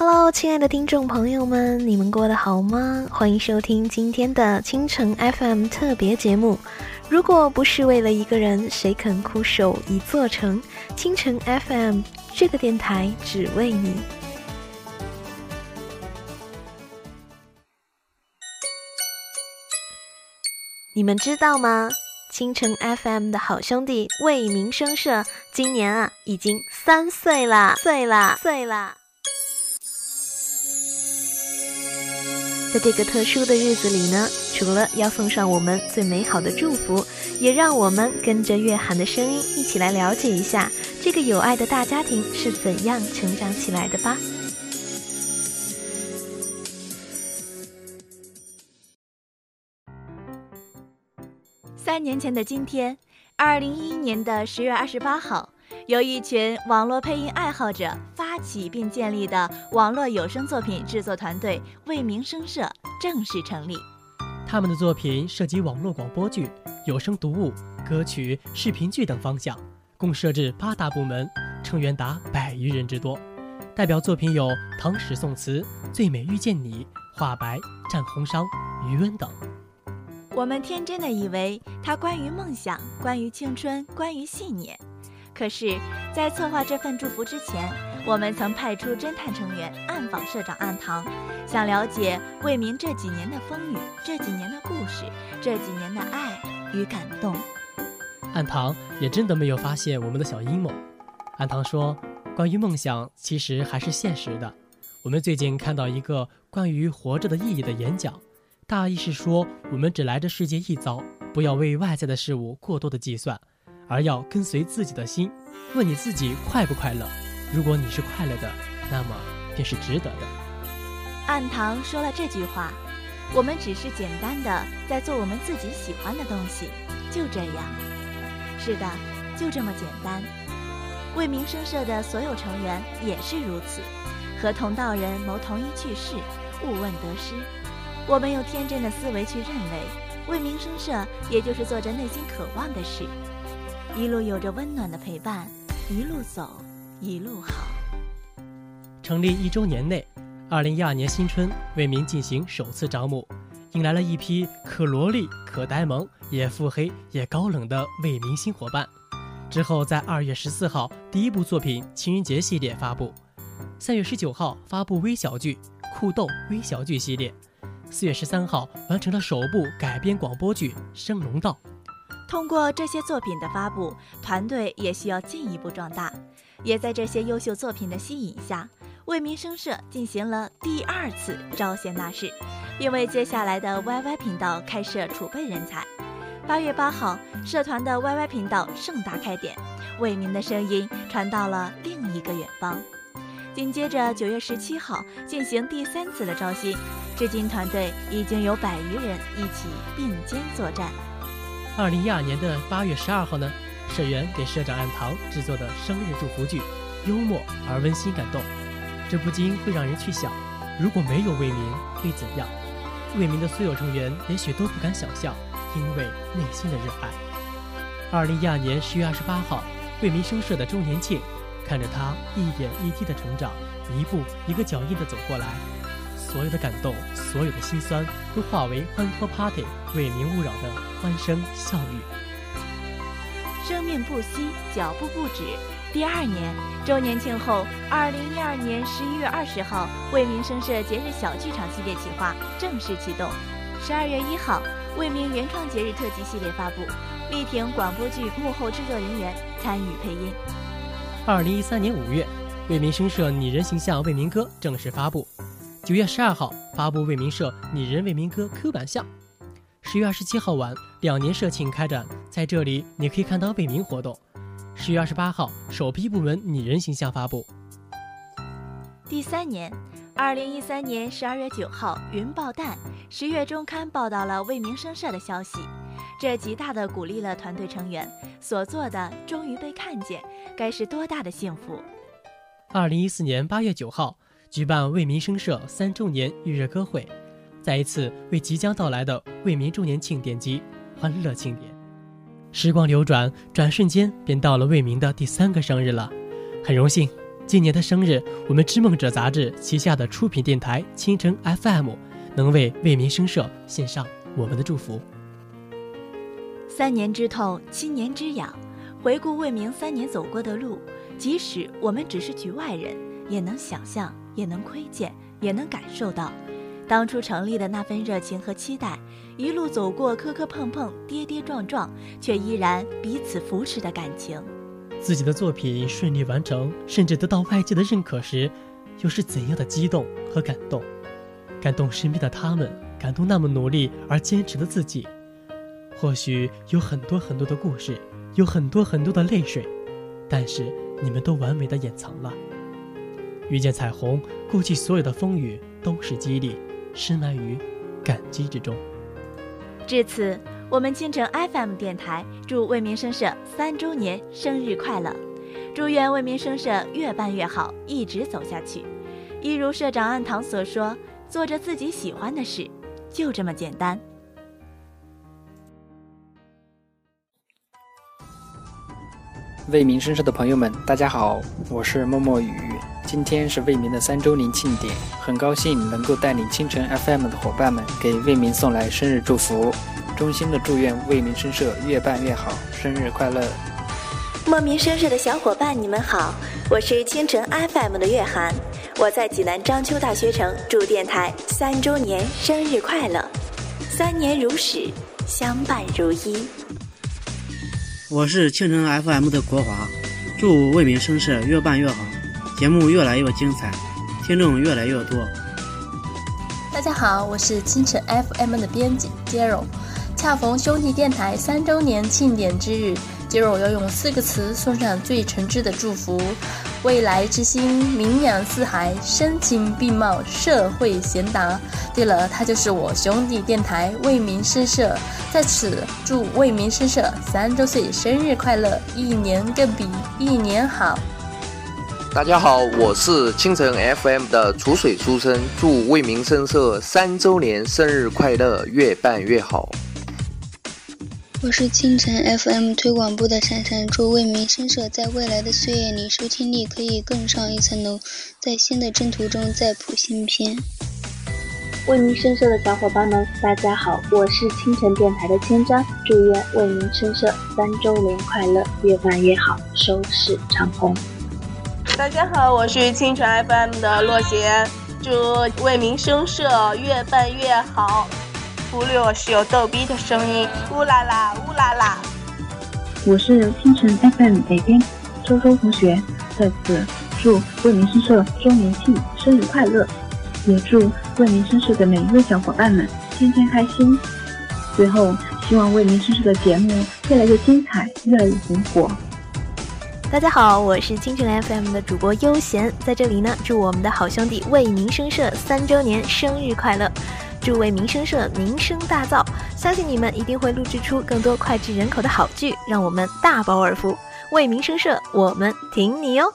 Hello，亲爱的听众朋友们，你们过得好吗？欢迎收听今天的倾城 FM 特别节目。如果不是为了一个人，谁肯枯守一座城？倾城 FM 这个电台只为你。你们知道吗？倾城 FM 的好兄弟为民声社今年啊已经三岁啦，岁啦，岁啦！在这个特殊的日子里呢，除了要送上我们最美好的祝福，也让我们跟着月涵的声音一起来了解一下这个有爱的大家庭是怎样成长起来的吧。三年前的今天，二零一一年的十月二十八号。由一群网络配音爱好者发起并建立的网络有声作品制作团队“为民声社”正式成立。他们的作品涉及网络广播剧、有声读物、歌曲、视频剧等方向，共设置八大部门，成员达百余人之多。代表作品有《唐史宋词》《最美遇见你》《画白》《战红殇》《余温》等。我们天真的以为它关于梦想，关于青春，关于信念。可是，在策划这份祝福之前，我们曾派出侦探成员暗访社长暗堂，想了解魏明这几年的风雨、这几年的故事、这几年的爱与感动。暗堂也真的没有发现我们的小阴谋。暗堂说：“关于梦想，其实还是现实的。我们最近看到一个关于活着的意义的演讲，大意是说，我们只来这世界一遭，不要为外在的事物过多的计算。”而要跟随自己的心，问你自己快不快乐？如果你是快乐的，那么便是值得的。暗堂说了这句话，我们只是简单的在做我们自己喜欢的东西，就这样。是的，就这么简单。为民生社的所有成员也是如此，和同道人谋同一趣事，勿问得失。我们用天真的思维去认为，为民生社也就是做着内心渴望的事。一路有着温暖的陪伴，一路走，一路好。成立一周年内，二零一二年新春为民进行首次招募，迎来了一批可萝莉、可呆萌、也腹黑也高冷的为民新伙伴。之后在二月十四号第一部作品情人节系列发布，三月十九号发布微小剧酷豆微小剧系列，四月十三号完成了首部改编广播剧升龙道。通过这些作品的发布，团队也需要进一步壮大。也在这些优秀作品的吸引下，为民生社进行了第二次招贤纳士，并为接下来的 YY 频道开设储备人才。八月八号，社团的 YY 频道盛大开点，为民的声音传到了另一个远方。紧接着九月十七号进行第三次的招新，至今团队已经有百余人一起并肩作战。二零一二年的八月十二号呢，社员给社长暗堂制作的生日祝福剧，幽默而温馨感动。这不禁会让人去想，如果没有魏明会怎样？魏明的所有成员也许都不敢想象，因为内心的热爱。二零一二年十月二十八号，魏明生社的周年庆，看着他一点一滴的成长，一步一个脚印的走过来。所有的感动，所有的心酸，都化为欢脱 party，为民勿扰的欢声笑语。生命不息，脚步不止。第二年周年庆后，二零一二年十一月二十号，为民声社节日小剧场系列企划正式启动。十二月一号，为民原创节日特辑系列发布，力挺广播剧幕后制作人员参与配音。二零一三年五月，为民声社拟人形象为民歌正式发布。九月十二号发布为民社拟人为民歌 Q 版像，十月二十七号晚两年社庆开展，在这里你可以看到为民活动。十月二十八号首批部门拟人形象发布。第三年，二零一三年十二月九号云爆弹，十月中刊报道了为民生社的消息，这极大的鼓励了团队成员所做的终于被看见，该是多大的幸福。二零一四年八月九号。举办为民生社三周年预热歌会，再一次为即将到来的为民周年庆点击欢乐庆典。时光流转，转瞬间便到了为民的第三个生日了。很荣幸，今年的生日，我们织梦者杂志旗下的出品电台青城 FM 能为为民生社献上我们的祝福。三年之痛，七年之痒，回顾为民三年走过的路，即使我们只是局外人，也能想象，也能窥见，也能感受到，当初成立的那份热情和期待，一路走过磕磕碰碰、跌跌撞撞，却依然彼此扶持的感情。自己的作品顺利完成，甚至得到外界的认可时，又是怎样的激动和感动？感动身边的他们，感动那么努力而坚持的自己。或许有很多很多的故事，有很多很多的泪水，但是你们都完美的掩藏了。遇见彩虹，过去所有的风雨都是激励，深埋于感激之中。至此。我们青城 FM 电台祝为民声社三周年生日快乐，祝愿为民声社越办越好，一直走下去。一如社长暗堂所说，做着自己喜欢的事，就这么简单。为民生社的朋友们，大家好，我是默默雨。今天是为民的三周年庆典，很高兴能够带领清晨 FM 的伙伴们给为民送来生日祝福。衷心的祝愿为民声社越办越好，生日快乐！莫名生社的小伙伴，你们好，我是清晨 FM 的月涵，我在济南章丘大学城，祝电台三周年生日快乐，三年如始，相伴如一。我是清晨 FM 的国华，祝为民声社越办越好，节目越来越精彩，听众越来越多。大家好，我是青城 FM 的编辑 Jero。恰逢兄弟电台三周年庆典之日，，Zero 要用四个词送上最诚挚的祝福：未来之星名扬四海，声情并茂，社会贤达。对了，他就是我兄弟电台为民诗社，在此祝为民诗社三周岁生日快乐，一年更比一年好。大家好，我是清晨 FM 的楚水书生，祝为民声社三周年生日快乐，越办越好。我是清晨 FM 推广部的珊珊，祝为民声社在未来的岁月里收听力可以更上一层楼，在新的征途中再谱新篇。为民声社的小伙伴们，大家好，我是清晨电台的千章，祝愿为民声社三周年快乐，越办越好，收视长虹。大家好，我是清晨 FM 的洛贤，祝为民声社越办越好。忽略我是有逗逼的声音，乌啦啦，乌啦啦。我是清晨 FM 北边周周同学，在此祝为民声社周年庆生日快乐，也祝为民声社的每一位小伙伴们天天开心。最后，希望为民声社的节目越来越精彩，越来越红火。大家好，我是清晨 FM 的主播悠闲，在这里呢，祝我们的好兄弟为民生社三周年生日快乐。祝为民生社名声大噪，相信你们一定会录制出更多脍炙人口的好剧，让我们大饱耳福。为民生社，我们挺你哦。